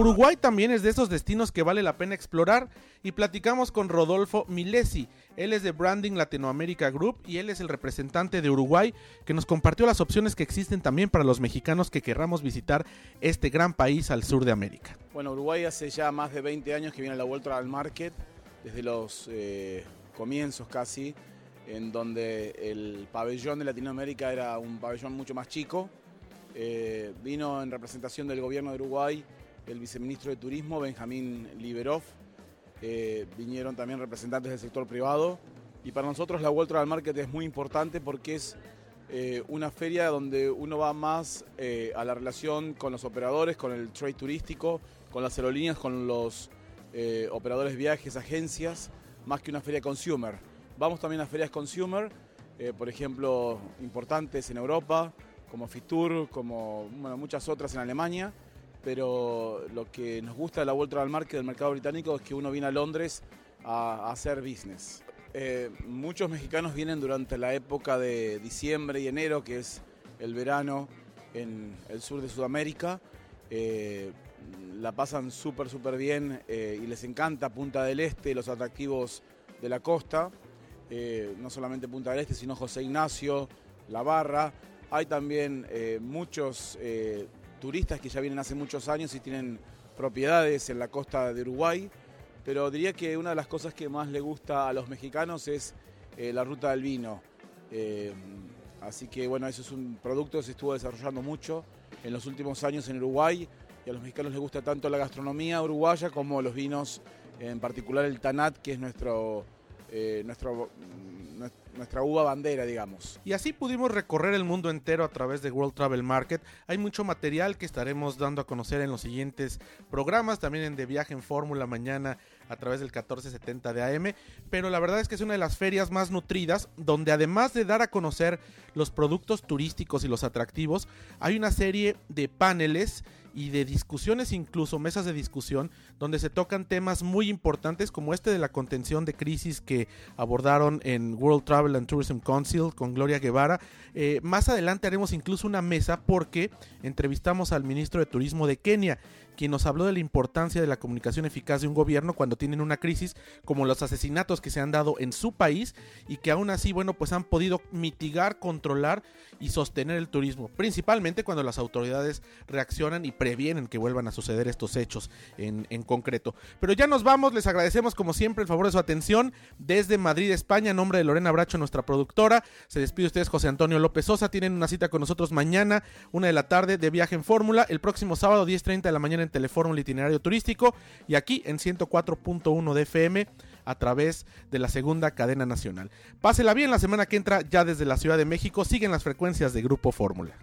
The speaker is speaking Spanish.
Uruguay también es de esos destinos que vale la pena explorar y platicamos con Rodolfo Milesi. Él es de Branding Latinoamérica Group y él es el representante de Uruguay que nos compartió las opciones que existen también para los mexicanos que querramos visitar este gran país al sur de América. Bueno, Uruguay hace ya más de 20 años que viene a la vuelta al market, desde los eh, comienzos casi, en donde el pabellón de Latinoamérica era un pabellón mucho más chico. Eh, vino en representación del gobierno de Uruguay el viceministro de Turismo, Benjamín Liberov. Eh, vinieron también representantes del sector privado. Y para nosotros la World Travel Market es muy importante porque es eh, una feria donde uno va más eh, a la relación con los operadores, con el trade turístico, con las aerolíneas, con los operadores de viajes, agencias, más que una feria consumer. Vamos también a ferias consumer, por ejemplo, importantes en Europa, como Fitur, como muchas otras en Alemania pero lo que nos gusta de la World Travel Market del mercado británico es que uno viene a Londres a, hacer business. Eh, muchos mexicanos vienen durante la época de diciembre y enero, que es el verano en el sur de Sudamérica. Eh, la pasan súper, súper bien eh, y les encanta Punta del Este, los atractivos de la costa. no solamente Punta del Este, sino José Ignacio, La Barra. Hay también muchos turistas que ya vienen hace muchos años y tienen propiedades en la costa de Uruguay, pero diría que una de las cosas que más le gusta a los mexicanos es eh, la ruta del vino. Eh, así que bueno, eso es un producto que se estuvo desarrollando mucho en los últimos años en Uruguay y a los mexicanos les gusta tanto la gastronomía uruguaya como los vinos, en particular el Tanat, que es nuestro, eh, nuestro nuestra uva bandera, digamos. Y así pudimos recorrer el mundo entero a través de World Travel Market. Hay mucho material que estaremos dando a conocer en los siguientes programas, también en De Viaje en Fórmula mañana a través del 1470 de AM, pero la verdad es que es una de las ferias más nutridas, donde además de dar a conocer los productos turísticos y los atractivos, hay una serie de paneles y de discusiones, incluso mesas de discusión, donde se tocan temas muy importantes como este de la contención de crisis que abordaron en World Travel and Tourism Council con Gloria Guevara. Eh, más adelante haremos incluso una mesa porque entrevistamos al ministro de Turismo de Kenia quien nos habló de la importancia de la comunicación eficaz de un gobierno cuando tienen una crisis como los asesinatos que se han dado en su país y que aún así, bueno, pues han podido mitigar, controlar y sostener el turismo, principalmente cuando las autoridades reaccionan y previenen que vuelvan a suceder estos hechos en, en concreto. Pero ya nos vamos, les agradecemos como siempre el favor de su atención desde Madrid, España, en nombre de Lorena Bracho, nuestra productora. Se despide ustedes José Antonio López Sosa, tienen una cita con nosotros mañana, una de la tarde de viaje en fórmula, el próximo sábado 10.30 de la mañana en Telefórmula Itinerario Turístico y aquí en 104.1 de FM a través de la segunda cadena nacional. Pásela bien la semana que entra ya desde la Ciudad de México. Siguen las frecuencias de Grupo Fórmula.